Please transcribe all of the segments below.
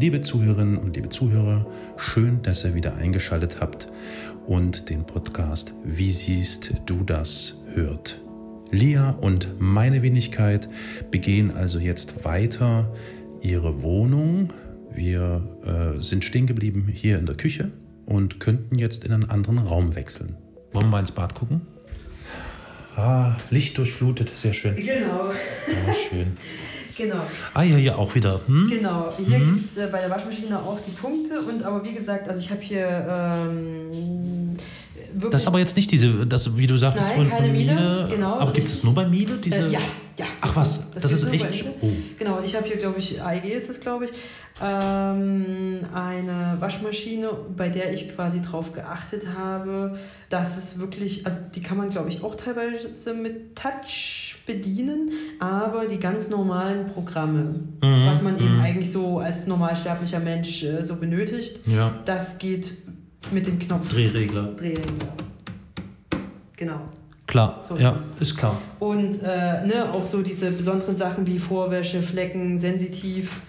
Liebe Zuhörerinnen und liebe Zuhörer, schön, dass ihr wieder eingeschaltet habt und den Podcast Wie siehst du das hört. Lia und meine Wenigkeit begehen also jetzt weiter ihre Wohnung. Wir äh, sind stehen geblieben hier in der Küche und könnten jetzt in einen anderen Raum wechseln. Wollen wir mal ins Bad gucken? Ah, Licht durchflutet, sehr schön. Genau. Ja, schön. Genau. Ah ja, hier auch wieder. Hm? Genau, hier gibt es äh, bei der Waschmaschine auch die Punkte und aber wie gesagt, also ich habe hier ähm, wirklich. Das ist aber jetzt nicht diese, das, wie du sagtest Nein, keine von Miele, Miele. genau, aber gibt es das nur bei Miele? Diese? äh, ja, ja. Ach was, das, geht ist echt. Oh. Genau, ich habe hier, glaube ich, AEG ist es, glaube ich, ähm, eine Waschmaschine, bei der ich quasi drauf geachtet habe, dass es wirklich, also die kann man, glaube ich, auch teilweise mit Touch bedienen, aber die ganz normalen Programme, Mhm, was man eben mhm. eigentlich so als normalsterblicher Mensch äh, so benötigt, Ja. das geht mit dem Knopf Drehregler. Drehregler. Genau. Klar, So ja, ist ist klar. Und äh, ne, auch so diese besonderen Sachen wie Vorwäsche, Flecken, sensitiv,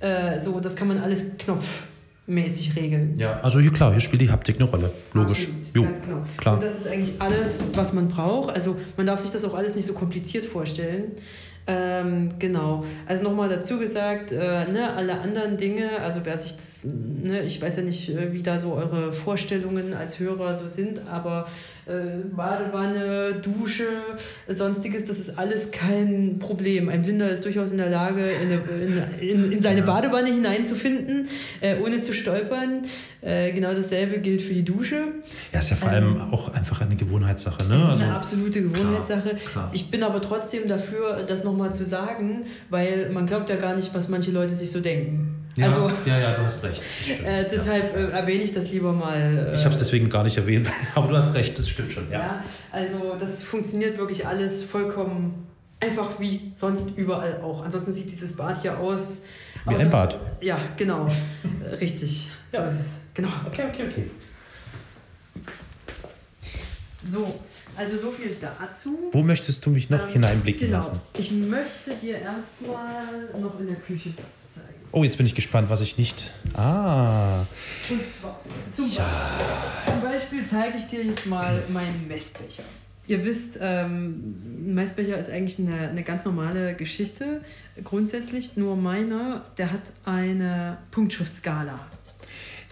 äh, so, das kann man alles knopfmäßig regeln. Ja, also hier klar, hier spielt die Haptik eine Rolle. Logisch. Absolut, Jo, ganz genau. klar. Und das ist eigentlich alles, was man braucht. Also man darf sich das auch alles nicht so kompliziert vorstellen. Ähm, genau. Also nochmal dazu gesagt, äh, ne, alle anderen Dinge, also wer sich das, ne, ich weiß ja nicht, äh, wie da so eure Vorstellungen als Hörer so sind, aber äh, Badewanne, Dusche, sonstiges, das ist alles kein Problem. Ein Blinder ist durchaus in der Lage, in, eine, in, in, in seine Badewanne hineinzufinden, äh, ohne zu stolpern. Äh, genau dasselbe gilt für die Dusche. Ja, ist ja vor allem auch einfach eine Gewohnheitssache, ne? Also, eine absolute Gewohnheitssache. Klar, klar. Ich bin aber trotzdem dafür, das nochmal zu sagen, weil man glaubt ja gar nicht, was manche Leute sich so denken. ja, also ja, ja, du hast recht. Äh, deshalb äh, erwähne ich das lieber mal. Äh, Ich habe es deswegen gar nicht erwähnt, aber du hast recht, das stimmt schon, ja. ja, also das funktioniert wirklich alles vollkommen einfach wie sonst überall auch. Ansonsten sieht dieses Bad hier aus. Wie ein Bad. Ja, genau. Äh, Richtig. So Ja. ist es. Genau. Okay, okay, okay. So, also so viel dazu. Wo möchtest du mich noch Ähm, hineinblicken genau. lassen? Ich möchte dir erstmal noch in der Küche was zeigen. Oh, jetzt bin ich gespannt, was ich nicht. Ah, Und zwar zum Beispiel, zum Beispiel zeige ich dir jetzt mal meinen Messbecher. Ihr wisst, ähm, ein Messbecher ist eigentlich eine, eine ganz normale Geschichte. Grundsätzlich nur meiner, der hat eine Punktschriftskala.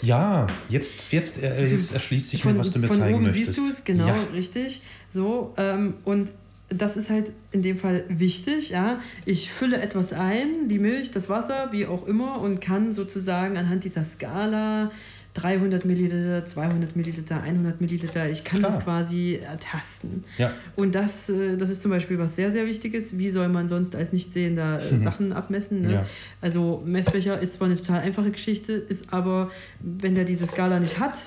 Ja, jetzt, jetzt, äh, jetzt erschließt sich von, mir, was du mir von zeigen oben möchtest. siehst du es, genau, Ja. richtig. So, ähm, und das ist halt in dem Fall wichtig, ja. Ich fülle etwas ein, die Milch, das Wasser, wie auch immer, und kann sozusagen anhand dieser Skala 300 Milliliter, 200 Milliliter, 100 Milliliter, ich kann Klar. das quasi ertasten. Ja. Und das, äh, das ist zum Beispiel was sehr, sehr Wichtiges. Wie soll man sonst als Nichtsehender äh, Sachen abmessen? Ne? Ja. Also Messbecher ist zwar eine total einfache Geschichte, ist aber, wenn der diese Skala nicht hat,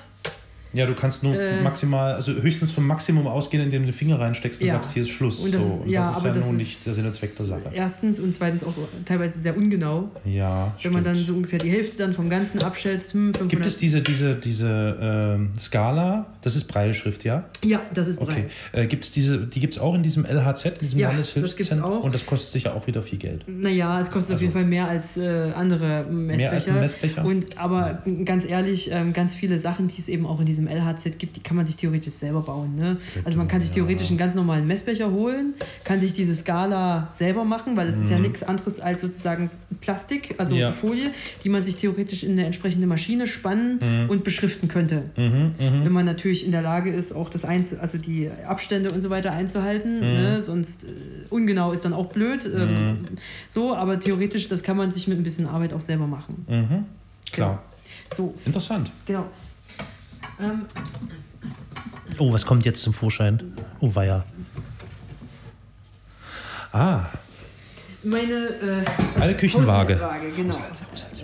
Ja, du kannst nur Äh, maximal, also höchstens vom Maximum ausgehen, indem du den Finger reinsteckst und Ja. sagst, hier ist Schluss. Und das so. ist, und ja, das ist aber ja nun nicht der Sinn und Zweck der Sache. Erstens und zweitens auch teilweise sehr ungenau. Ja, Wenn man dann stimmt. so ungefähr die Hälfte dann vom Ganzen abschätzt, hm, 500. Gibt es diese, diese, diese ähm, Skala? Das ist Breilschrift, ja? Ja, das ist Okay. breit. Äh, gibt's diese, die gibt es auch in diesem LHZ, in diesem Ja, Landeshilfszentrum? das auch. Und das kostet sicher auch wieder viel Geld. Naja, es kostet auf jeden Fall mehr als äh, andere Messbecher. als ein Messbecher? Und aber ganz ehrlich, ähm, ganz viele Sachen, die es eben auch in diesem LHZ gibt, die kann man sich theoretisch selber bauen. Ne? Also man kann sich theoretisch einen ganz normalen Messbecher holen, kann sich diese Skala selber machen, weil es ist ja nichts anderes als sozusagen Plastik, also Mhm. Ja. Folie, die man sich theoretisch in eine entsprechende Maschine spannen Mhm. und beschriften könnte. Wenn man natürlich in der Lage ist, auch das einzu also die Abstände und so weiter einzuhalten. Mhm. Ne? Sonst äh, ungenau ist dann auch blöd. Ähm, so, aber theoretisch, das kann man sich mit ein bisschen Arbeit auch selber machen. Mhm. Klar. So, Interessant. genau. Ähm, Oh, was kommt jetzt zum Vorschein? Oh, weia. Ah, meine äh, eine Küchenwaage. Genau.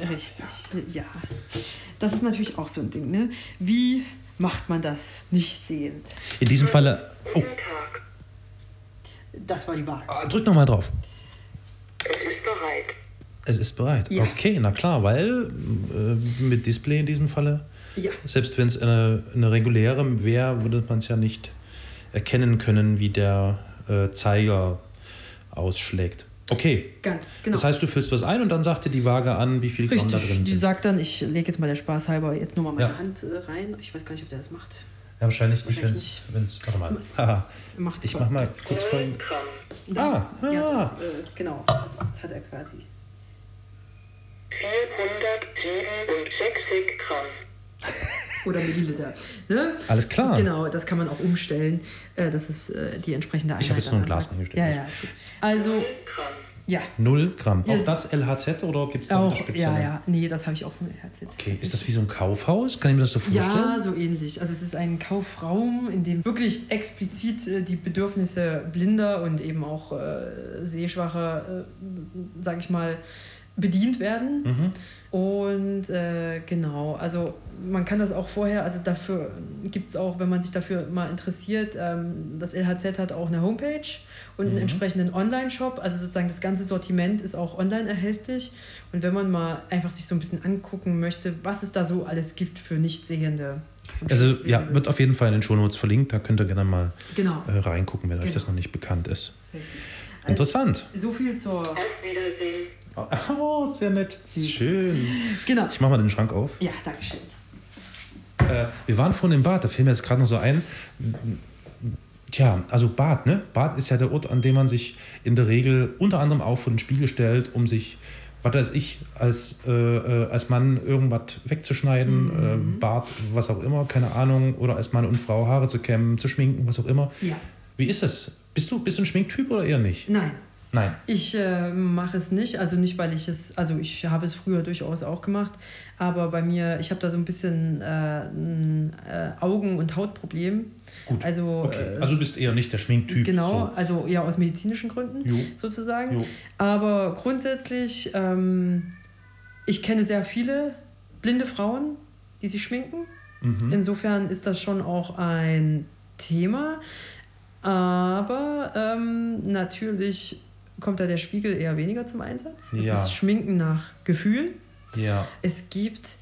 Richtig, ja. Das ist natürlich auch so ein Ding, ne? Wie macht man das nicht sehend? In diesem Falle. Oh, Das war die Waage. ah, drück nochmal drauf. Es ist bereit. Es ist bereit. Ja. Okay, na klar, weil äh, mit Display in diesem Falle, Ja. selbst wenn es eine, eine reguläre wäre, würde man es ja nicht erkennen können, wie der äh, Zeiger ausschlägt. Okay. Ganz, genau. Das heißt, du füllst was ein und dann sagt dir die Waage an, wie viel Gramm da Richtig, drin die sind. sagt dann, ich lege jetzt mal der Spaß halber jetzt nur mal meine Ja. Hand äh, rein. Ich weiß gar nicht, ob der das macht. Ja, wahrscheinlich nicht, wenn Wahrscheinlich es. Warte mal. Haha. Macht Ich mach mal kurz vor. 9 Gramm. Ah, Ja, ah. das, äh, genau. Das hat er quasi. 467 Gramm. Oder Milliliter. Ne? Alles klar. Genau, das kann man auch umstellen. Äh, das ist äh, die entsprechende Einheit. Ich hab jetzt nur ein Glas sagt. reingestellt. Ja, ja, ist gut. Also, 0 Gramm. ja. Null Gramm. Auch ist- das LHZ oder gibt es da Auch, spezielle? ja, ja. Nee, das habe ich auch von Herzit. Okay, ist das wie so ein Kaufhaus? Kann ich mir das so vorstellen? Ja, so ähnlich. Also es ist ein Kaufraum, in dem wirklich explizit äh, die Bedürfnisse Blinder und eben auch äh, Sehschwacher, äh, sage ich mal, bedient werden. Mhm. Und äh, genau, also man kann das auch vorher, also dafür gibt es auch, wenn man sich dafür mal interessiert, ähm, das LHZ hat auch eine Homepage und einen Mhm. entsprechenden Online-Shop. Also sozusagen das ganze Sortiment ist auch online erhältlich. Und wenn man mal einfach sich so ein bisschen angucken möchte, was es da so alles gibt für Nichtsehende. Also ja, wird auf jeden Fall in den Shownotes verlinkt. Da könnt ihr gerne mal Genau. äh, reingucken, wenn euch Genau. das noch nicht bekannt ist. Richtig. Interessant. So viel zur. Auf Wiedersehen. Oh, sehr nett. Schön. Genau. Ich mach mal den Schrank auf. Ja, Dankeschön. Äh, wir waren vorhin im Bad, da fiel mir jetzt gerade noch so ein. Tja, also Bad, ne? Bad ist ja der Ort, an dem man sich in der Regel unter anderem auch vor den Spiegel stellt, um sich, was weiß ich, als, äh, äh, als Mann irgendwas wegzuschneiden, Mhm. äh, Bart, was auch immer, keine Ahnung, oder als Mann und Frau Haare zu kämmen, zu schminken, was auch immer. Ja. Wie ist es? Bist du, bist du ein Schminktyp oder eher nicht? Nein. Nein. Ich äh, mache es nicht, also nicht, weil ich es, also ich habe es früher durchaus auch gemacht, aber bei mir, ich habe da so ein bisschen äh, ein äh, Augen- und Hautproblem. Gut. Also, Okay. äh, Also du bist eher nicht der Schminktyp. genau, So. also ja aus medizinischen Gründen Jo. sozusagen. Jo. Aber grundsätzlich, ähm, ich kenne sehr viele blinde Frauen, die sich schminken. Mhm. Insofern ist das schon auch ein Thema. Aber ähm, natürlich kommt da der Spiegel eher weniger zum Einsatz. Es Ja. ist Schminken nach Gefühl. Ja. Es gibt,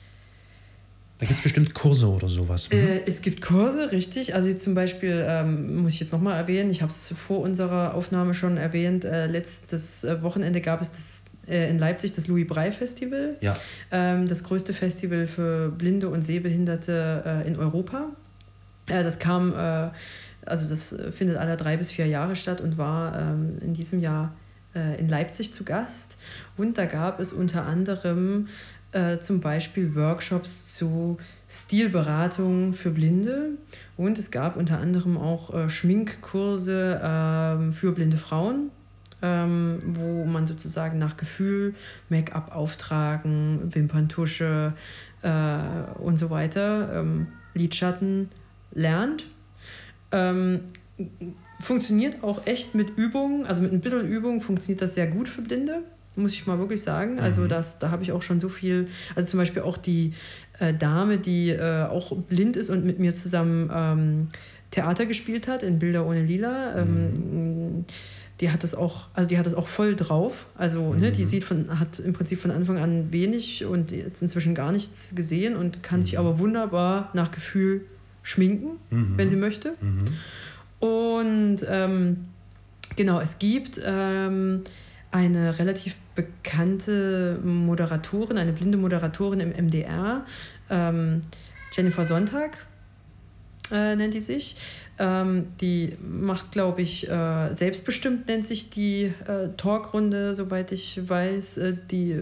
Da gibt es bestimmt Kurse oder sowas. Mhm. äh, es gibt Kurse, richtig. Also zum Beispiel, ähm, muss ich jetzt nochmal erwähnen, ich habe es vor unserer Aufnahme schon erwähnt, äh, letztes äh, Wochenende gab es das äh, in Leipzig das Louis Brey Festival. Ja. ähm, das größte Festival für Blinde und Sehbehinderte äh, in Europa. Äh, das kam, also das äh, findet alle drei bis vier Jahre statt und war ähm, in diesem Jahr äh, in Leipzig zu Gast. Und da gab es unter anderem äh, zum Beispiel Workshops zu Stilberatung für Blinde und es gab unter anderem auch äh, Schminkkurse ähm, für blinde Frauen ähm, wo man sozusagen nach Gefühl Make-up auftragen, Wimperntusche äh, und so weiter, ähm, Lidschatten lernt. Ähm, funktioniert auch echt mit Übungen, also mit ein bisschen Übung funktioniert das sehr gut für Blinde, muss ich mal wirklich sagen. Also das, da habe ich auch schon so viel, also zum Beispiel auch die äh, Dame, die äh, auch blind ist und mit mir zusammen ähm, Theater gespielt hat in Bilder ohne Lila. Ähm, die hat das auch, also die hat das auch voll drauf. Also, ne, die sieht von, hat im Prinzip von Anfang an wenig und jetzt inzwischen gar nichts gesehen und kann sich aber wunderbar nach Gefühl schminken, wenn sie möchte. Und ähm, genau, es gibt ähm, eine relativ bekannte Moderatorin, eine blinde Moderatorin im MDR, ähm, Jennifer Sonntag äh, nennt die sich. Ähm, die macht, glaube ich, äh, selbstbestimmt nennt sich die äh, Talkrunde, soweit ich weiß. Äh, die, äh,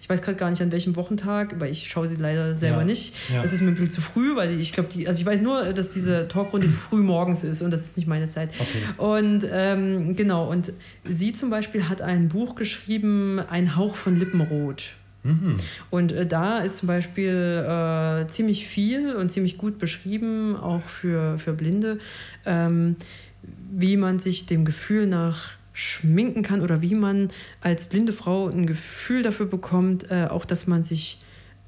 ich weiß gerade gar nicht an welchem Wochentag, weil ich schaue sie leider selber Ja. nicht. Ja. Es ist mir ein bisschen zu früh, weil ich glaube, die, also ich weiß nur, dass diese Talkrunde früh morgens ist und das ist nicht meine Zeit. Okay. Und ähm, genau, und sie zum Beispiel hat ein Buch geschrieben, Ein Hauch von Lippenrot. Mhm. Und äh, da ist zum Beispiel äh, ziemlich viel und ziemlich gut beschrieben, auch für, für Blinde, ähm, wie man sich dem Gefühl nach schminken kann oder wie man als blinde Frau ein Gefühl dafür bekommt, äh, auch dass man sich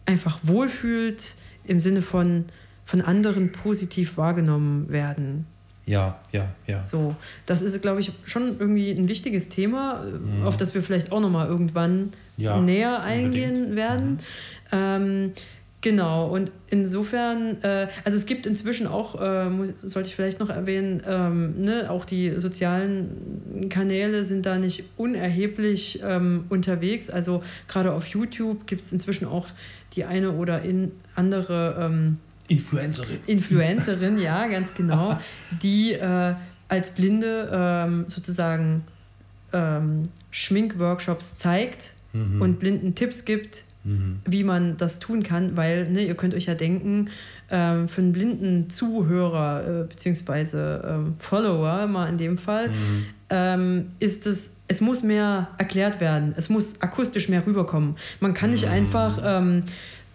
einfach wohlfühlt im Sinne von von anderen positiv wahrgenommen werden. Ja, ja, ja. So, das ist, glaube ich, schon irgendwie ein wichtiges Thema, äh, auf das wir vielleicht auch noch mal irgendwann Ja, näher eingehen unbedingt. werden. Ähm, Genau, und insofern, äh, also es gibt inzwischen auch, äh, muss, sollte ich vielleicht noch erwähnen, ähm, ne, auch die sozialen Kanäle sind da nicht unerheblich ähm, unterwegs. Also gerade auf YouTube gibt es inzwischen auch die eine oder in andere ähm, Influencerin. Influencerin, ja, ganz genau, die äh, als Blinde ähm, sozusagen ähm, Schminkworkshops zeigt Mhm. und Blinden Tipps gibt, wie man das tun kann, weil ne, ihr könnt euch ja denken, ähm, für einen blinden Zuhörer äh, beziehungsweise ähm, Follower mal in dem Fall, Mhm. ähm, ist es, es muss mehr erklärt werden, es muss akustisch mehr rüberkommen. Man kann nicht einfach ähm,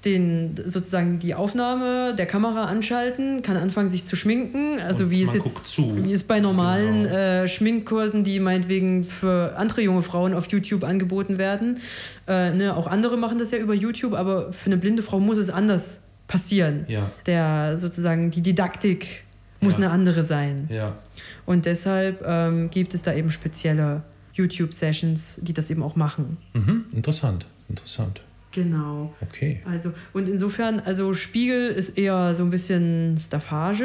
den, sozusagen die Aufnahme der Kamera anschalten, kann anfangen sich zu schminken, also Und wie es jetzt wie es bei normalen Genau. äh, Schminkkursen, die meinetwegen für andere junge Frauen auf YouTube angeboten werden. Äh, ne, auch andere machen das ja über YouTube, aber für eine blinde Frau muss es anders passieren. Ja. Der sozusagen die Didaktik muss Ja. eine andere sein. Ja. Und deshalb ähm, gibt es da eben spezielle YouTube-Sessions, die das eben auch machen. Mhm. Interessant. Interessant. Genau. Okay. Also, und insofern, also Spiegel ist eher so ein bisschen Staffage.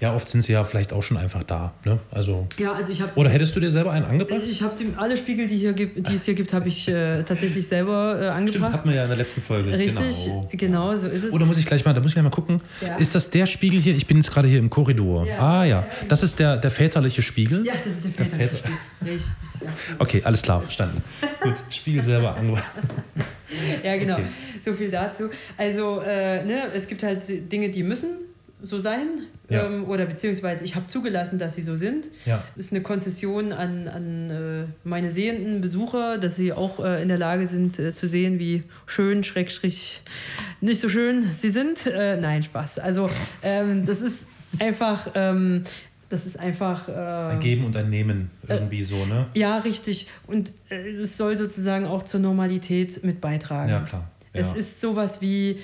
Ja, oft sind sie ja vielleicht auch schon einfach da. Ne? Also, Ja, also ich oder hättest du dir selber einen angebracht? Ich habe alle Spiegel, die, hier gibt, die es hier gibt, habe ich äh, tatsächlich selber äh, Stimmt, angebracht. hatten wir ja in der letzten Folge. Richtig, Genau. genau. so ist es. Oder muss ich gleich mal, da muss ich gleich mal gucken. Ja. Ist das der Spiegel hier? Ich bin jetzt gerade hier im Korridor. Ja. Ah ja, das ist der, der väterliche Spiegel. ja, das ist der Der väterliche Väter- Spiegel. Richtig, ja. Okay, alles klar, verstanden. Gut, Spiegel selber angebracht. ja, genau. Okay. So viel dazu. Also, äh, ne, es gibt halt Dinge, die müssen so sein. Ja. Ähm, oder beziehungsweise ich habe zugelassen, dass sie so sind. Ja. Ist eine Konzession an, an äh, meine sehenden Besucher, dass sie auch äh, in der Lage sind äh, zu sehen, wie schön, schrägstrich, nicht so schön sie sind. Äh, nein, Spaß. Also ähm, das ist einfach, ähm, das ist einfach... Äh, Ein Geben und ein Nehmen, irgendwie so, ne? ja, richtig. Und äh, es soll sozusagen auch zur Normalität mit beitragen. Ja, klar. Ja. Es ist sowas wie,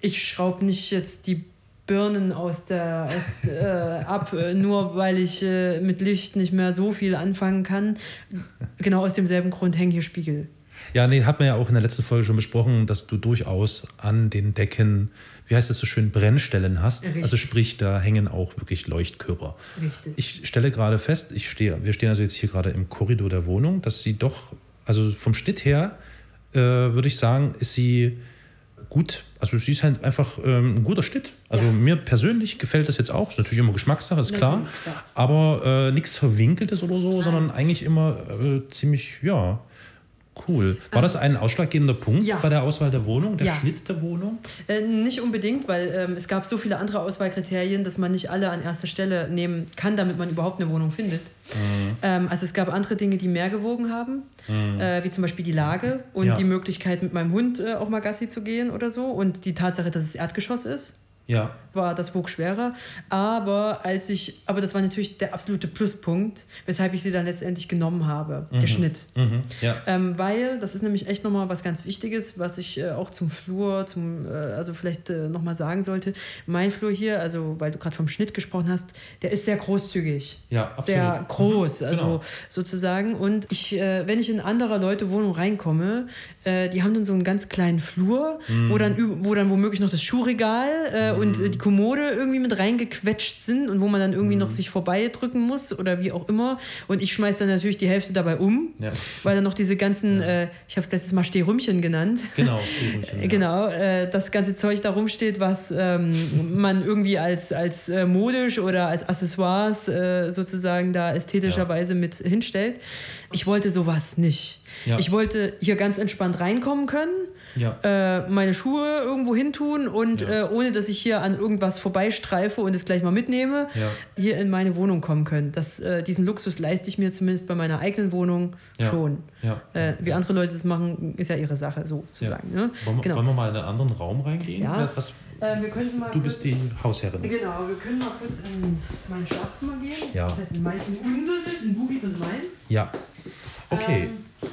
ich schraube nicht jetzt die Birnen aus der aus, äh, ab, äh, nur weil ich äh, mit Licht nicht mehr so viel anfangen kann. Genau aus demselben Grund hängen hier Spiegel. Ja, nee, hat man ja auch in der letzten Folge schon besprochen, dass du durchaus an den Decken, wie heißt es so schön, Brennstellen hast. Richtig. Also sprich, da hängen auch wirklich Leuchtkörper. Richtig. Ich stelle gerade fest, ich stehe, wir stehen also jetzt hier gerade im Korridor der Wohnung, dass sie doch, also vom Schnitt her, äh, würde ich sagen, ist sie gut. Also sie ist halt einfach ähm, ein guter Schnitt. Also Ja. mir persönlich gefällt das jetzt auch. Ist natürlich immer Geschmackssache, ist klar. Ja. Aber äh, nichts Verwinkeltes oder so, sondern eigentlich immer äh, ziemlich, ja, cool. War das ein ausschlaggebender Punkt Ja. bei der Auswahl der Wohnung, der Ja. Schnitt der Wohnung? Äh, nicht unbedingt, weil ähm, es gab so viele andere Auswahlkriterien, dass man nicht alle an erster Stelle nehmen kann, damit man überhaupt eine Wohnung findet. Mhm. Ähm, also es gab andere Dinge, die mehr gewogen haben, äh, wie zum Beispiel die Lage und Ja. die Möglichkeit, mit meinem Hund äh, auch mal Gassi zu gehen oder so und die Tatsache, dass es Erdgeschoss ist. Ja. war das wog schwerer. Aber als ich, aber das war natürlich der absolute Pluspunkt, weshalb ich sie dann letztendlich genommen habe, der Schnitt. Mhm. Ja. Ähm, weil, das ist nämlich echt nochmal was ganz Wichtiges, was ich äh, auch zum Flur, zum, äh, also vielleicht äh, nochmal sagen sollte. Mein Flur hier, also weil du gerade vom Schnitt gesprochen hast, der ist sehr großzügig. Ja, absolut. Sehr groß, Mhm, also genau. sozusagen. Und ich, äh, wenn ich in anderer Leute Wohnung reinkomme, äh, die haben dann so einen ganz kleinen Flur, Mhm. wo, dann, wo dann womöglich noch das Schuhregal äh, und äh, die Kommode irgendwie mit reingequetscht sind und wo man dann irgendwie Mhm. noch sich vorbeidrücken muss oder wie auch immer. Und ich schmeiß dann natürlich die Hälfte dabei um, Ja. weil dann noch diese ganzen, äh, ich habe es letztes Mal Stehrümchen genannt. Genau, Stehrümchen, ja. Genau, äh, das ganze Zeug da rumsteht, was ähm, man irgendwie als, als äh, modisch oder als Accessoires äh, sozusagen da ästhetischerweise mit hinstellt. Ich wollte sowas nicht. Ja. Ich wollte hier ganz entspannt reinkommen können, Ja. äh, meine Schuhe irgendwo hin tun und Ja. äh, ohne dass ich hier an irgendwas vorbeistreife und es gleich mal mitnehme, Ja. hier in meine Wohnung kommen können. Das, äh, diesen Luxus leiste ich mir zumindest bei meiner eigenen Wohnung schon. Äh, wie andere Leute das machen, ist ja ihre Sache, so zu sagen. Ne? Wollen, wir, Genau. wollen wir mal in einen anderen Raum reingehen? Was, Äh, du bist die Hausherrin. Genau, wir können mal kurz in mein Schlafzimmer gehen. Ja. Das heißt in, mein, in unseres, in Bubis und meins. Ja. Okay. Ähm,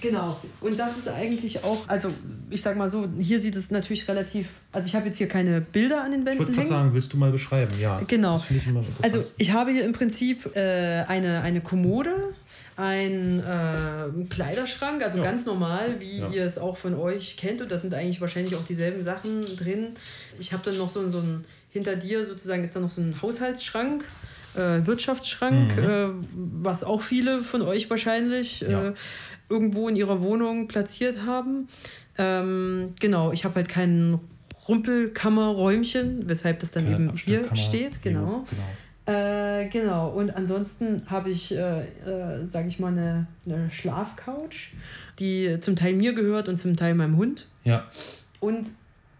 genau. Und das ist eigentlich auch, also ich sag mal so, hier sieht es natürlich relativ. Also ich habe jetzt hier keine Bilder an den Ich Wänden wollte gerade sagen, willst du mal beschreiben? Ja. Genau. Ich. Also ich habe hier im Prinzip äh, eine, eine Kommode, einen äh, Kleiderschrank, also Ja. ganz normal, wie Ja. ihr es auch von euch kennt. Und da sind eigentlich wahrscheinlich auch dieselben Sachen drin. Ich habe dann noch so, so ein, hinter dir sozusagen ist da noch so ein Haushaltsschrank. Äh, Wirtschaftsschrank, Mhm. äh, was auch viele von euch wahrscheinlich Ja. Irgendwo in ihrer Wohnung platziert haben. Ähm, genau, ich habe halt kein Rumpelkammerräumchen, weshalb das dann Keine eben hier steht. Genau. Genau. Äh, genau, und ansonsten habe ich, äh, äh, sage ich mal, eine, eine Schlafcouch, die zum Teil mir gehört und zum Teil meinem Hund. Ja. Und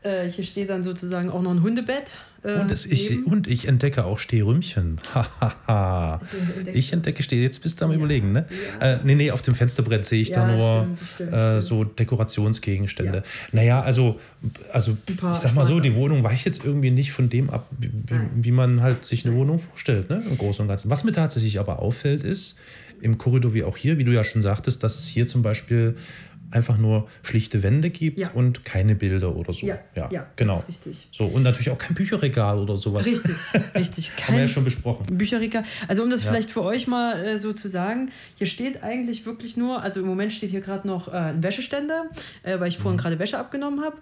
äh, hier steht dann sozusagen auch noch ein Hundebett. Äh, Und, ich, und ich entdecke auch Stehrümchen. Hahaha. ich entdecke Steh. Jetzt bist du am Ja. Überlegen, ne? Ja. Äh, nee, nee, auf dem Fensterbrett sehe ich da Ja, nur stimmt, stimmt, äh, so Dekorationsgegenstände. Ja. Naja, also, also ich sag mal so, die Wohnung weicht jetzt irgendwie nicht von dem ab, wie, wie man halt sich eine Wohnung vorstellt, ne? Im Großen und Ganzen. Was mir tatsächlich aber auffällt, ist, im Korridor wie auch hier, wie du ja schon sagtest, dass es hier zum Beispiel einfach nur schlichte Wände gibt Ja. und keine Bilder oder so. Ja, ja, das genau. richtig. So, und natürlich auch kein Bücherregal oder sowas. Richtig, richtig. Haben wir ja Kein schon besprochen. Bücherregal. Also um das Ja. vielleicht für euch mal äh, so zu sagen, hier steht eigentlich wirklich nur, also im Moment steht hier gerade noch äh, ein Wäscheständer, äh, weil ich Mhm. vorhin gerade Wäsche abgenommen habe.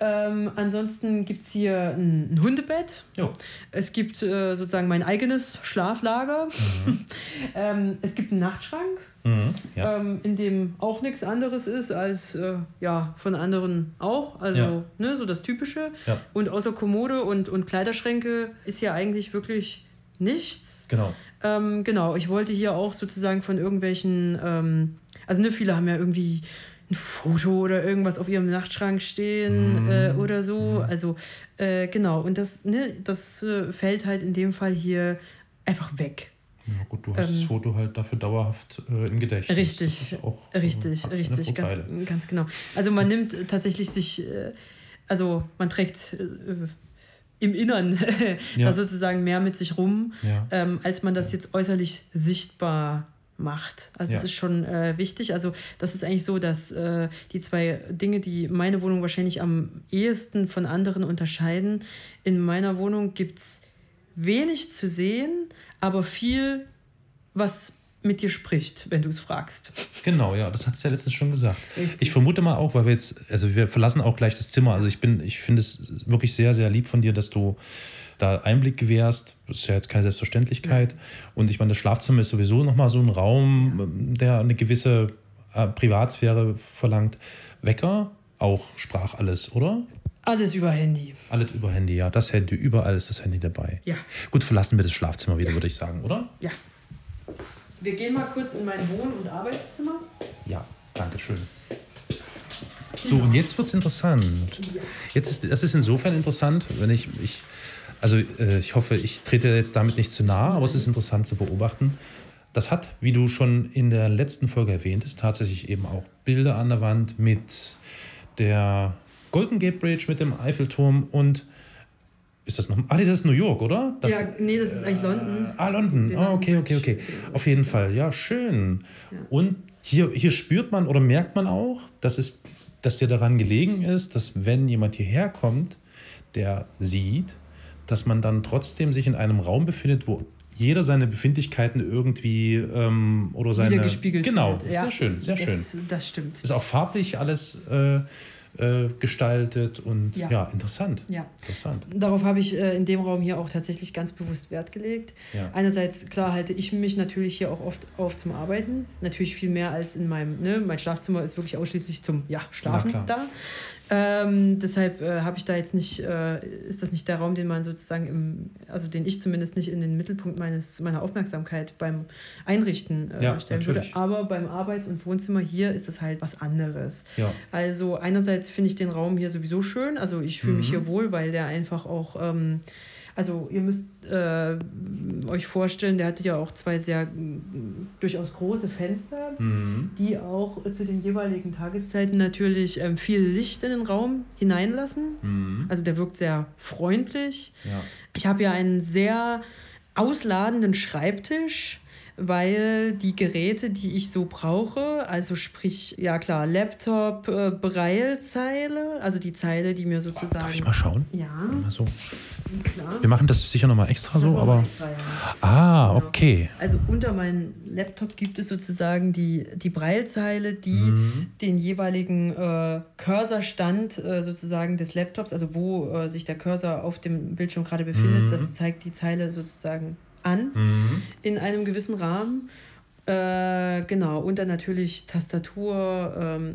Ähm, ansonsten gibt es hier ein, ein Hundebett. Jo. Es gibt äh, sozusagen mein eigenes Schlaflager. ähm, es gibt einen Nachtschrank, Mhm. Ja. ähm, in dem auch nichts anderes ist als äh, ja, von anderen auch. Also Ja. ne, so das Typische. Ja. Und außer Kommode und, und Kleiderschränke ist hier eigentlich wirklich nichts. Genau. Ähm, genau, ich wollte hier auch sozusagen von irgendwelchen, ähm, also ne, viele haben ja irgendwie ein Foto oder irgendwas auf ihrem Nachtschrank stehen Mhm. äh, oder so. Also äh, genau, und das, ne, das äh, fällt halt in dem Fall hier einfach weg. Ja, gut, du hast Ähm, das Foto halt dafür dauerhaft äh, im Gedächtnis. Richtig, Das auch, äh, richtig, richtig, ganz, ganz genau. Also man nimmt tatsächlich sich, äh, also man trägt äh, im Innern Ja. da sozusagen mehr mit sich rum, Ja. ähm, als man das jetzt äußerlich sichtbar macht. Also das Ja. ist schon äh, wichtig. Also das ist eigentlich so, dass äh, die zwei Dinge, die meine Wohnung wahrscheinlich am ehesten von anderen unterscheiden, in meiner Wohnung gibt es wenig zu sehen, aber viel, was mit dir spricht, wenn du es fragst. Genau, ja, das hat es ja letztens schon gesagt. Richtig. Ich vermute mal auch, weil wir jetzt, also wir verlassen auch gleich das Zimmer. Also ich bin, ich finde es wirklich sehr, sehr lieb von dir, dass du da Einblick gewährst. Das ist ja jetzt keine Selbstverständlichkeit. Und ich meine, das Schlafzimmer ist sowieso nochmal so ein Raum, der eine gewisse äh, Privatsphäre verlangt. Wecker, auch sprach alles, oder? Alles über Handy. Alles über Handy, ja. Das Handy, überall ist das Handy dabei. Ja. Gut, verlassen wir das Schlafzimmer wieder, würde ich sagen, oder? Ja. Wir gehen mal kurz in mein Wohn- und Arbeitszimmer. Ja, danke schön. So, und jetzt wird es interessant. Jetzt ist, das ist insofern interessant, wenn ich, ich also äh, ich hoffe, ich trete jetzt damit nicht zu nahe, aber es ist interessant zu beobachten. Das hat, wie du schon in der letzten Folge erwähnt hast, tatsächlich eben auch Bilder an der Wand mit der Golden Gate Bridge, mit dem Eiffelturm und ist das noch? Ah, nee, das ist New York, oder? Das, ja, nee, das ist eigentlich London. Ah, London. Ah, okay, okay, okay. Auf jeden Fall. Ja, schön. Ja. Und hier, hier spürt man oder merkt man auch, dass, es, dass dir daran gelegen ist, dass wenn jemand hierher kommt, der sieht, dass man dann trotzdem sich in einem Raum befindet, wo jeder seine Befindlichkeiten irgendwie ähm, oder seine... Wieder gespiegelt Genau, wird. Ja, sehr schön, sehr schön. Das, das stimmt. Ist auch farblich alles äh, äh, gestaltet und ja, Ja. interessant. Ja. Interessant. Darauf habe ich äh, in dem Raum hier auch tatsächlich ganz bewusst Wert gelegt. Ja. Einerseits, klar, halte ich mich natürlich hier auch oft auf zum Arbeiten. Natürlich viel mehr als in meinem, ne, mein Schlafzimmer ist wirklich ausschließlich zum ja, Schlafen da. Ähm, deshalb äh, habe ich da jetzt nicht, äh, ist das nicht der Raum, den man sozusagen im, also den ich zumindest nicht in den Mittelpunkt meines, meiner Aufmerksamkeit beim Einrichten äh, Ja, stellen würde. natürlich. Aber beim Arbeits- und Wohnzimmer hier ist das halt was anderes. Ja. Also einerseits finde ich den Raum hier sowieso schön, also ich fühle mich Mhm. hier wohl, weil der einfach auch, ähm, also ihr müsst äh, euch vorstellen, der hatte ja auch zwei sehr durchaus große Fenster, Mhm. die auch zu den jeweiligen Tageszeiten natürlich ähm, viel Licht in den Raum hineinlassen. Mhm. Also der wirkt sehr freundlich. Ja. Ich habe ja einen sehr ausladenden Schreibtisch, weil die Geräte, die ich so brauche, also sprich, ja klar, Laptop, äh, Braillezeile, also die Zeile, die mir sozusagen. Darf ich mal schauen? Ja, Mal so. klar. Wir machen das sicher nochmal extra so, Das aber. war extra, ja. Ah, Genau. okay. Also unter meinem Laptop gibt es sozusagen die, die Braillezeile, die Mhm. den jeweiligen äh, Cursorstand äh, sozusagen des Laptops, also wo äh, sich der Cursor auf dem Bildschirm gerade befindet, Mhm. das zeigt die Zeile sozusagen an Mhm. in einem gewissen Rahmen. Äh, genau, und dann natürlich Tastatur, ähm,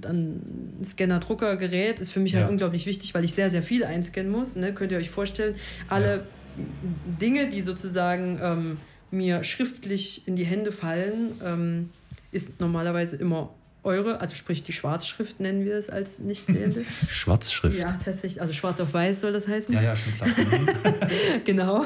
dann Scanner, Drucker, Gerät ist für mich Ja. halt unglaublich wichtig, weil ich sehr, sehr viel einscannen muss. Ne? Könnt ihr euch vorstellen, alle Dinge, die sozusagen ähm, mir schriftlich in die Hände fallen, ähm, ist normalerweise immer eure, also sprich die Schwarzschrift nennen wir es als Nicht-Sehende. Schwarzschrift. ja, tatsächlich, also schwarz auf weiß soll das heißen. ja, ja, schon klar. Genau.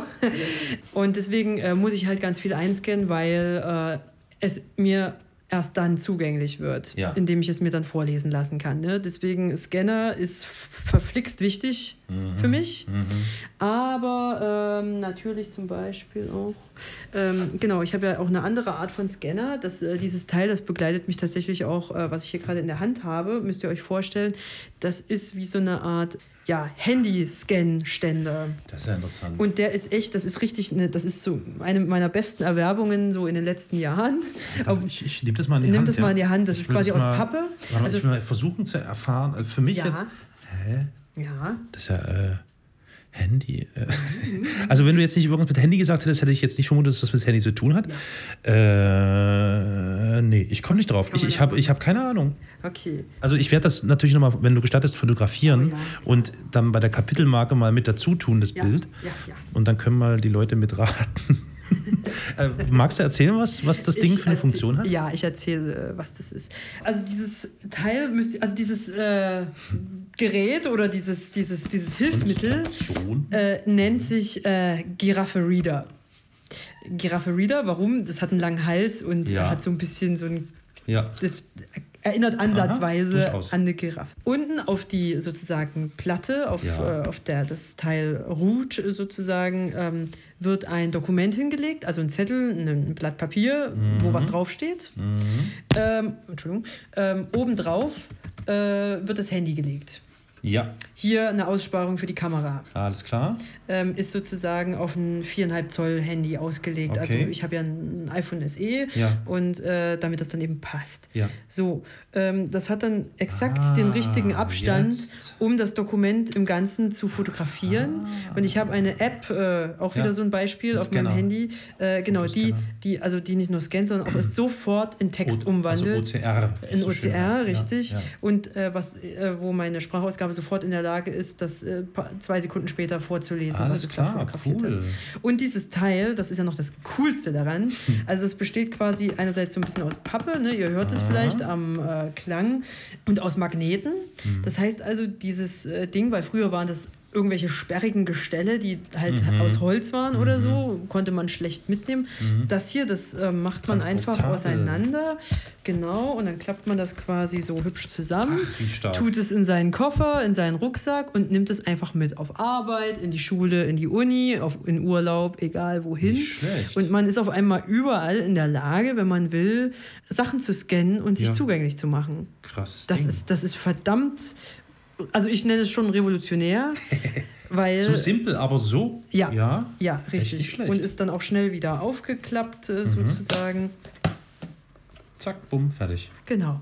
Und deswegen äh, muss ich halt ganz viel einscannen, weil äh, es mir erst dann zugänglich wird, Ja. indem ich es mir dann vorlesen lassen kann. Ne? Deswegen Scanner ist verflixt wichtig für mich. Mhm. Aber ähm, natürlich zum Beispiel auch, ähm, genau, ich habe ja auch eine andere Art von Scanner. Das, äh, dieses Teil, das begleitet mich tatsächlich auch, äh, was ich hier gerade in der Hand habe, müsst ihr euch vorstellen. Das ist wie so eine Art ja, Handy-Scan-Ständer. Das ist ja interessant. Und der ist echt, das ist richtig, eine, das ist so eine meiner besten Erwerbungen so in den letzten Jahren. Auf, ich ich nehme das mal in die Nimm Hand. das mal in die Hand, das Ich ist quasi aus mal, Pappe. Warte, Also- ich mal versuchen zu erfahren. Also für mich Ja. jetzt. Hä? Ja, Das ist ja äh, Handy. Äh. Also wenn du jetzt nicht irgendwas mit Handy gesagt hättest, hätte ich jetzt nicht vermutet, dass das mit Handy zu tun hat. Äh, nee, ich komme nicht drauf. Ich, ich habe hab keine Ahnung. okay. Also ich werde das natürlich nochmal, wenn du gestattest, fotografieren Oh ja, und dann bei der Kapitelmarke mal mit dazu tun, das Ja, Bild. ja, ja. Und dann können mal die Leute mitraten. äh, magst du erzählen, was, was das Ding Ich für eine erzähl- Funktion hat? Ja, ich erzähle, äh, was das ist. Also dieses Teil müsst also dieses äh, Gerät oder dieses, dieses, dieses Hilfsmittel äh, nennt sich äh, Giraffe Reader. Giraffe Reader, warum? Das hat einen langen Hals und Ja. hat so ein bisschen so ein Ja. Erinnert ansatzweise durchaus. an eine Giraffe. Unten auf die sozusagen Platte, auf, Ja. äh, auf der das Teil ruht sozusagen, ähm, wird ein Dokument hingelegt, also ein Zettel, ein, Blatt Papier, wo Mhm. was draufsteht. Ähm, Entschuldigung. Ähm, obendrauf äh, wird das Handy gelegt. Ja, Hier eine Aussparung für die Kamera. alles klar. Ähm, ist sozusagen auf ein 4,5 Zoll Handy ausgelegt. Also Okay. ich habe ja ein iPhone SE Ja. und äh, damit das dann eben passt. Ja. So, ähm, das hat dann exakt Ah, den richtigen Abstand, jetzt. um das Dokument im Ganzen zu fotografieren. Und ich habe eine App, äh, auch wieder Ah. Ja. so ein Beispiel auf meinem. Handy, äh, genau, die, die, also die nicht nur scannt, sondern auch es sofort in Text O- umwandelt. Also OCR. In so OCR, richtig. Und äh, was, äh, wo meine Sprachausgabe sofort in der Lage ist, das äh, zwei Sekunden später vorzulesen. Alles was ich klar, cool. habe. Und dieses Teil, das ist ja noch das Coolste daran. Hm. Also es besteht quasi einerseits so ein bisschen aus Pappe, ne? ihr hört es vielleicht am äh, Klang, und aus Magneten. Hm. Das heißt also, dieses äh, Ding, weil früher waren das irgendwelche sperrigen Gestelle, die halt Mhm. aus Holz waren oder so, konnte man schlecht mitnehmen. Das hier, das äh, macht man einfach auseinander. Genau, und dann klappt man das quasi so hübsch zusammen, Ach, tut es in seinen Koffer, in seinen Rucksack und nimmt es einfach mit auf Arbeit, in die Schule, in die Uni, auf, in Urlaub, egal wohin. Und man ist auf einmal überall in der Lage, wenn man will, Sachen zu scannen und sich Ja. zugänglich zu machen. Krasses Das Ding. ist, das ist verdammt, also ich nenne es schon revolutionär, weil... so simpel, aber so. Ja, Ja, ja, richtig. Und ist dann auch schnell wieder aufgeklappt, Mhm. äh, sozusagen. zack, bumm, fertig. Genau,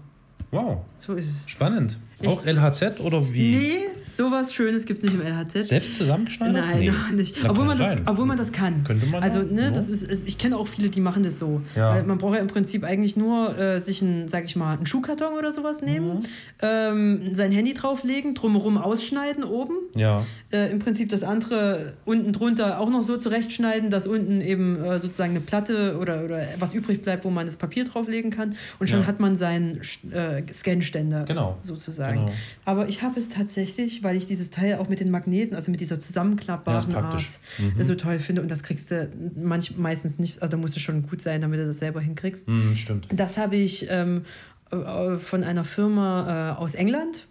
Wow, so ist es. spannend. Ich- Auch LHZ oder wie? Nee, sowas Schönes gibt es nicht im LHZ. Selbst zusammengeschneidert? Nein, nee. noch nicht. Na, Obwohl man, das, sein. obwohl man das kann. Könnte man Also, ne, ja. das ist, ich kenne auch viele, die machen das so. Ja. Man braucht ja im Prinzip eigentlich nur äh, sich einen, sag ich mal, einen Schuhkarton oder sowas nehmen, Mhm. ähm, sein Handy drauflegen, drumherum ausschneiden oben. Ja, Äh, Im Prinzip das andere unten drunter auch noch so zurechtschneiden, dass unten eben äh, sozusagen eine Platte oder, oder was übrig bleibt, wo man das Papier drauflegen kann. Und schon Ja. hat man seinen äh, Scanständer Genau. sozusagen. Genau. Aber ich habe es tatsächlich, weil ich dieses Teil auch mit den Magneten, also mit dieser zusammenklappbaren Ja, Art. Mhm. äh, so toll finde. Und das kriegst du manch, meistens nicht, also da musst du schon gut sein, damit du das selber hinkriegst. hm, stimmt. Das habe ich ähm, äh, von einer Firma äh, aus England.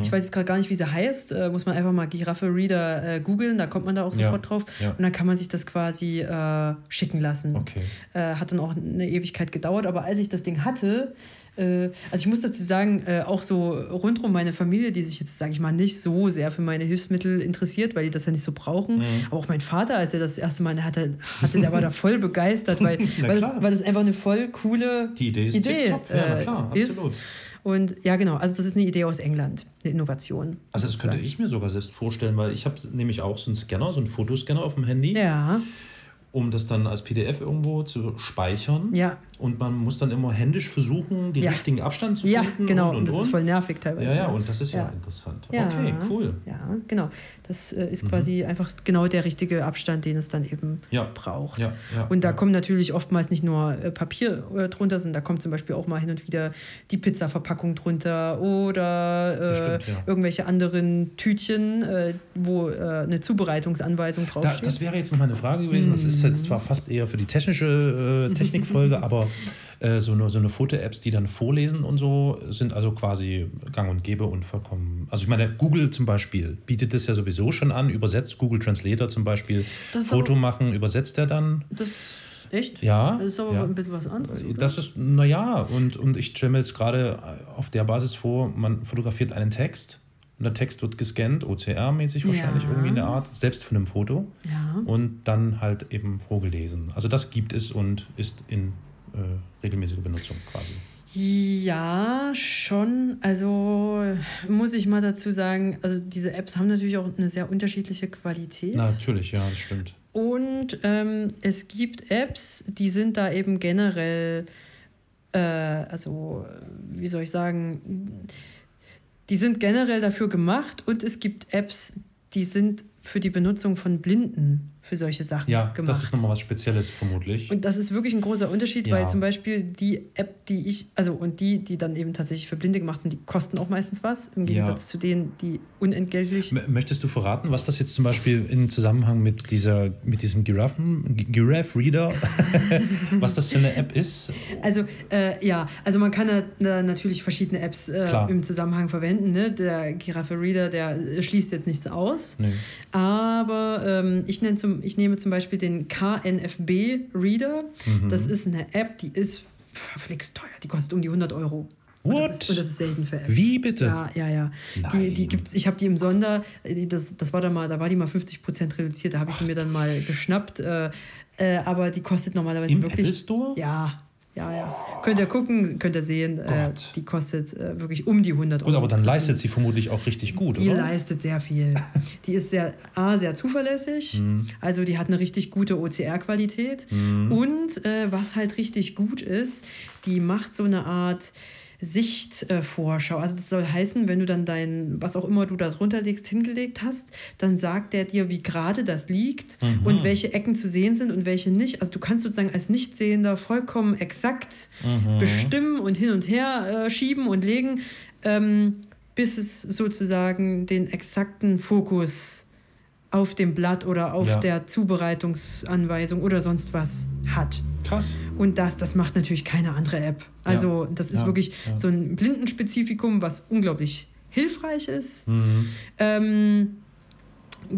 Ich weiß jetzt gerade gar nicht, wie sie heißt. Äh, muss man einfach mal Giraffe Reader äh, googeln, da kommt man da auch Ja, sofort drauf. ja. Und dann kann man sich das quasi äh, schicken lassen. Okay. Hat dann auch eine Ewigkeit gedauert, aber als ich das Ding hatte, also ich muss dazu sagen, äh, auch so rundrum meine Familie, die sich jetzt, sage ich mal, nicht so sehr für meine Hilfsmittel interessiert, weil die das ja nicht so brauchen. Mhm. Aber auch mein Vater, als er das erste Mal hatte, hatte der war da voll begeistert, weil, weil, das, weil das einfach eine voll coole Die Idee ist Idee. Ja, äh, klar, ist. absolut. Und ja, genau, also das ist eine Idee aus England, eine Innovation. Also das könnte ich mir sogar selbst vorstellen, weil ich habe nämlich auch so einen Scanner, so einen Fotoscanner auf dem Handy, Ja, um das dann als PDF irgendwo zu speichern. ja, Und man muss dann immer händisch versuchen, den Ja. richtigen Abstand zu ja, finden. genau. Und, Und, und, das und. ist voll nervig teilweise. ja, ja, und das ist ja, Ja. interessant. Ja, Okay, cool. Ja, genau. Das äh, ist quasi einfach genau der richtige Abstand, den es dann eben Ja. braucht. Ja, ja, und da kommen natürlich oftmals nicht nur äh, Papier äh, drunter, sondern da kommt zum Beispiel auch mal hin und wieder die Pizzaverpackung drunter oder äh, Bestimmt, ja. irgendwelche anderen Tütchen, äh, wo äh, eine Zubereitungsanweisung Da, draufsteht. das wäre jetzt noch meine Frage gewesen. Das ist jetzt zwar fast eher für die technische Technikfolge, aber äh, so eine, so eine Foto-Apps, die dann vorlesen und so, sind also quasi gang und gäbe und vollkommen. Also ich meine, Google zum Beispiel bietet das ja sowieso schon an, übersetzt Google Translator zum Beispiel, Das Foto aber- machen, übersetzt er dann. das echt? Ja. Das ist aber ja. ein bisschen was anderes. oder? Das ist, naja, und, und ich stelle mir jetzt gerade auf der Basis vor, man fotografiert einen Text und der Text wird gescannt, OCR-mäßig wahrscheinlich Ja. irgendwie in der Art, selbst von einem Foto ja. und dann halt eben vorgelesen. Also das gibt es und ist in äh, regelmäßiger Benutzung quasi. Ja, schon. Also muss ich mal dazu sagen, also diese Apps haben natürlich auch eine sehr unterschiedliche Qualität. Na, natürlich, ja, das stimmt. Und ähm, es gibt Apps, die sind da eben generell, äh, also wie soll ich sagen, die sind generell dafür gemacht und es gibt Apps, die sind für die Benutzung von Blinden für solche Sachen Ja, gemacht. das ist nochmal was Spezielles vermutlich. Und das ist wirklich ein großer Unterschied, Ja. weil zum Beispiel die App, die ich, also und die, die dann eben tatsächlich für Blinde gemacht sind, die kosten auch meistens was, im Gegensatz zu denen, die unentgeltlich. M- Möchtest du verraten, was das jetzt zum Beispiel in Zusammenhang mit, dieser, mit diesem Giraffen, Gi- Giraffe Reader, was das für eine App ist? Also äh, ja, also man kann da, natürlich verschiedene Apps äh, im Zusammenhang verwenden. Ne? Der Giraffe Reader, der äh, schließt jetzt nichts aus. Nee. Aber ähm, ich, nenn zum, ich nehme zum Beispiel den KNFB Reader. Mhm. Das ist eine App, die ist verflixt teuer. Die kostet um die 100 Euro. Und What? Das ist, und das ist selten für Apps. Wie bitte? Ja, ja, ja. Die, Nein. die gibt's, ich habe die im Sonder, die, das, das war da mal, da war die mal 50% reduziert, da habe ich sie mir dann mal geschnappt. Äh, äh, aber die kostet normalerweise Im wirklich. Apple Store? Ja, ja, ja. Könnt ihr gucken, könnt ihr sehen. Äh, die kostet äh, wirklich um die 100 Euro. Gut, aber dann leistet ist- sie vermutlich auch richtig gut, die oder? leistet sehr viel. Die ist sehr, A, sehr zuverlässig. Mhm. Also die hat eine richtig gute OCR-Qualität. Und äh, was halt richtig gut ist, die macht so eine Art Sichtvorschau. Also das soll heißen, wenn du dann dein, was auch immer du da drunter legst, hingelegt hast, dann sagt der dir, wie gerade das liegt Mhm. und welche Ecken zu sehen sind und welche nicht. Also du kannst sozusagen als Nichtsehender vollkommen exakt Mhm. bestimmen und hin und her äh, schieben und legen, ähm, bis es sozusagen den exakten Fokus auf dem Blatt oder auf Ja. der Zubereitungsanweisung oder sonst was hat. Krass. Und das, das macht natürlich keine andere App. Also das ist Ja, wirklich ja. so ein Blindenspezifikum, was unglaublich hilfreich ist. Mhm. Ähm,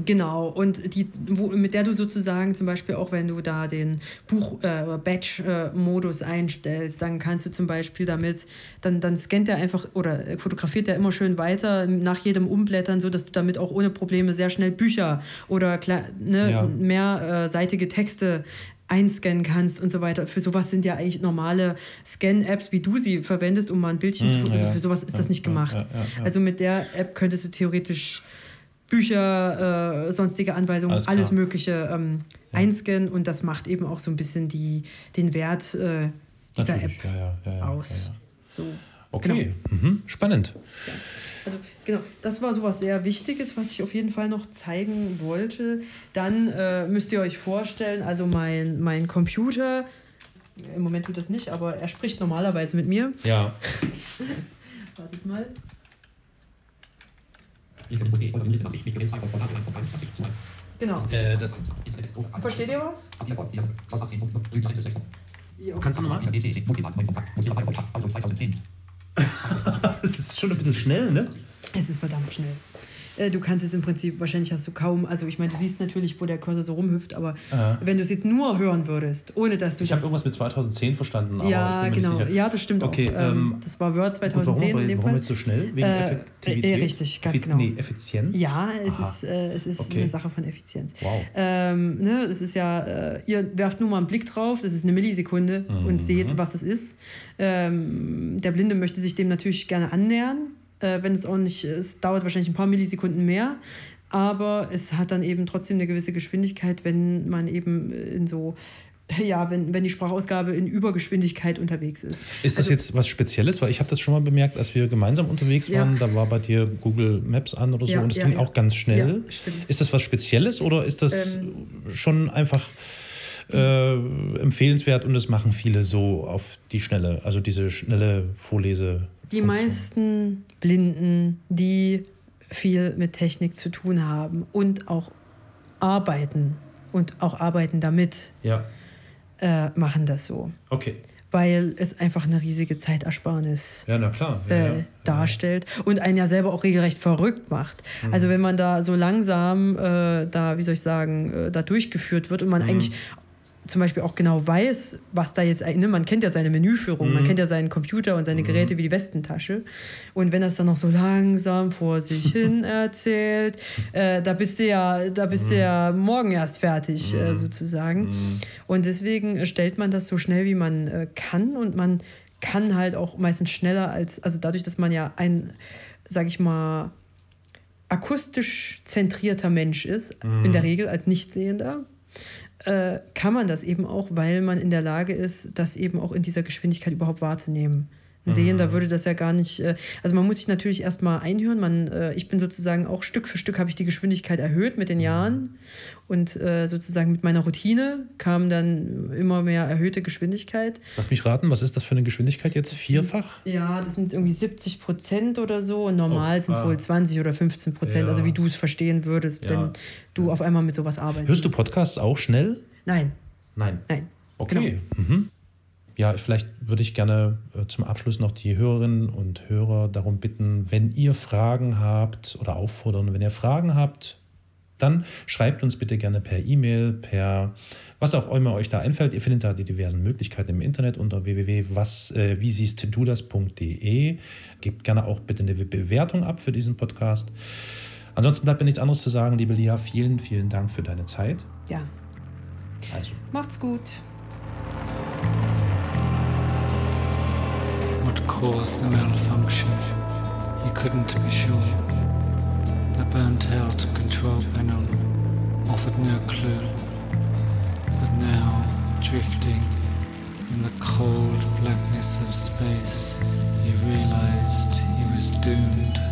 genau, und die, wo, mit der du sozusagen zum Beispiel auch, wenn du da den Buch- äh, Batch-Modus einstellst, dann kannst du zum Beispiel damit, dann, dann scannt er einfach oder fotografiert er immer schön weiter nach jedem Umblättern, sodass du damit auch ohne Probleme sehr schnell Bücher oder ne, Ja. mehrseitige Texte einscannen kannst und so weiter. Für sowas sind ja eigentlich normale Scan-Apps, wie du sie verwendest, um mal ein Bildchen Mhm, zu also ja. Für sowas ist Ja, das nicht gemacht. ja. Also mit der App könntest du theoretisch Bücher, äh, sonstige Anweisungen, Alles alles. Mögliche ähm, einscannen und das macht eben auch so ein bisschen die, den Wert äh, dieser App Natürlich, ja, ja, ja, ja, aus. Ja, ja. So. Okay, mhm. spannend. Also genau, das war sowas sehr Wichtiges, was ich auf jeden Fall noch zeigen wollte. Dann äh, müsst ihr euch vorstellen, also mein, mein Computer, im Moment tut das nicht, aber er spricht normalerweise mit mir. Ja. Wartet mal. Genau. Äh, das, Versteht ihr was? Ja, kannst du nochmal? Das ist schon ein bisschen schnell, ne? Es ist verdammt schnell. Äh, Du kannst es im Prinzip, wahrscheinlich hast du kaum, also ich meine, du siehst natürlich, wo der Cursor so rumhüpft, aber Aha. wenn du es jetzt nur hören würdest, ohne dass du Ich habe irgendwas mit 2010 verstanden, aber ja, genau. Ja, das stimmt Okay, auch. Ähm, ähm, das war Word Und 2010 warum, warum Fall. jetzt so schnell? Wegen Äh, Effektivität? äh, richtig, ganz genau. Nee, Effizienz? Ja, es Aha. ist, äh, es ist Okay. eine Sache von Effizienz. Wow. Ähm, ne, es ist ja, äh, ihr werft nur mal einen Blick drauf, das ist eine Millisekunde Mhm. und seht, was es ist. Ähm, der Blinde möchte sich dem natürlich gerne annähern, äh, wenn es auch nicht, es dauert wahrscheinlich ein paar Millisekunden mehr, aber es hat dann eben trotzdem eine gewisse Geschwindigkeit, wenn man eben in so, ja, wenn, wenn die Sprachausgabe in Übergeschwindigkeit unterwegs ist. Ist das Also- jetzt was Spezielles? Weil ich habe das schon mal bemerkt, als wir gemeinsam unterwegs Ja. waren, da war bei dir Google Maps an oder so Ja, und es ja, ging ja. auch ganz schnell. Ja. Ist das was Spezielles oder ist das Ähm, schon einfach äh, empfehlenswert und das machen viele so auf die Schnelle, also diese schnelle Vorlese? Die meisten Blinden, die viel mit Technik zu tun haben und auch arbeiten und auch arbeiten damit, Ja, äh, machen das so. okay. Weil es einfach eine riesige Zeitersparnis Ja, klar. Ja, äh, darstellt und einen ja selber auch regelrecht verrückt macht. Mhm. Also wenn man da so langsam äh, da, wie soll ich sagen, äh, da durchgeführt wird und Mhm. man eigentlich zum Beispiel auch genau weiß, was da jetzt, ne, man kennt ja seine Menüführung, Mhm. man kennt ja seinen Computer und seine Geräte wie die Westentasche. Und wenn das dann noch so langsam vor sich hin erzählt, äh, da bist du ja, da bist du Mhm. ja morgen erst fertig, äh, sozusagen. Und deswegen stellt man das so schnell wie man äh, kann und man kann halt auch meistens schneller als, also dadurch, dass man ja ein, sag ich mal, akustisch zentrierter Mensch ist, in der Regel als Nichtsehender, äh, kann man das eben auch, weil man in der Lage ist, das eben auch in dieser Geschwindigkeit überhaupt wahrzunehmen. Ein Sehender würde das ja gar nicht, äh, also man muss sich natürlich erstmal einhören. Man, äh, ich bin sozusagen auch Stück für Stück habe ich die Geschwindigkeit erhöht mit den Jahren und äh, sozusagen mit meiner Routine kam dann immer mehr erhöhte Geschwindigkeit. Lass mich raten, was ist das für eine Geschwindigkeit jetzt? Vierfach? Ja, das sind irgendwie 70 Prozent oder so und normal Oh, sind ah. wohl 20 oder 15 Prozent, Ja. also wie du es verstehen würdest, Ja. wenn du auf einmal mit sowas arbeitest. Hörst du Podcasts auch schnell? Nein, Nein. nein. Okay. Mhm. Ja, vielleicht würde ich gerne äh, zum Abschluss noch die Hörerinnen und Hörer darum bitten, wenn ihr Fragen habt oder auffordern, wenn ihr Fragen habt, dann schreibt uns bitte gerne per E-Mail, per was auch immer euch da einfällt. Ihr findet da die diversen Möglichkeiten im Internet unter www.was, äh. Gebt gerne auch bitte eine Bewertung ab für diesen Podcast. Ansonsten bleibt mir nichts anderes zu sagen, liebe Lia. Vielen, vielen Dank für deine Zeit. Ja, Also. macht's gut. Caused the malfunction? He couldn't be sure. The burnt out control panel offered no clue. But now, drifting in the cold blackness of space, he realized he was doomed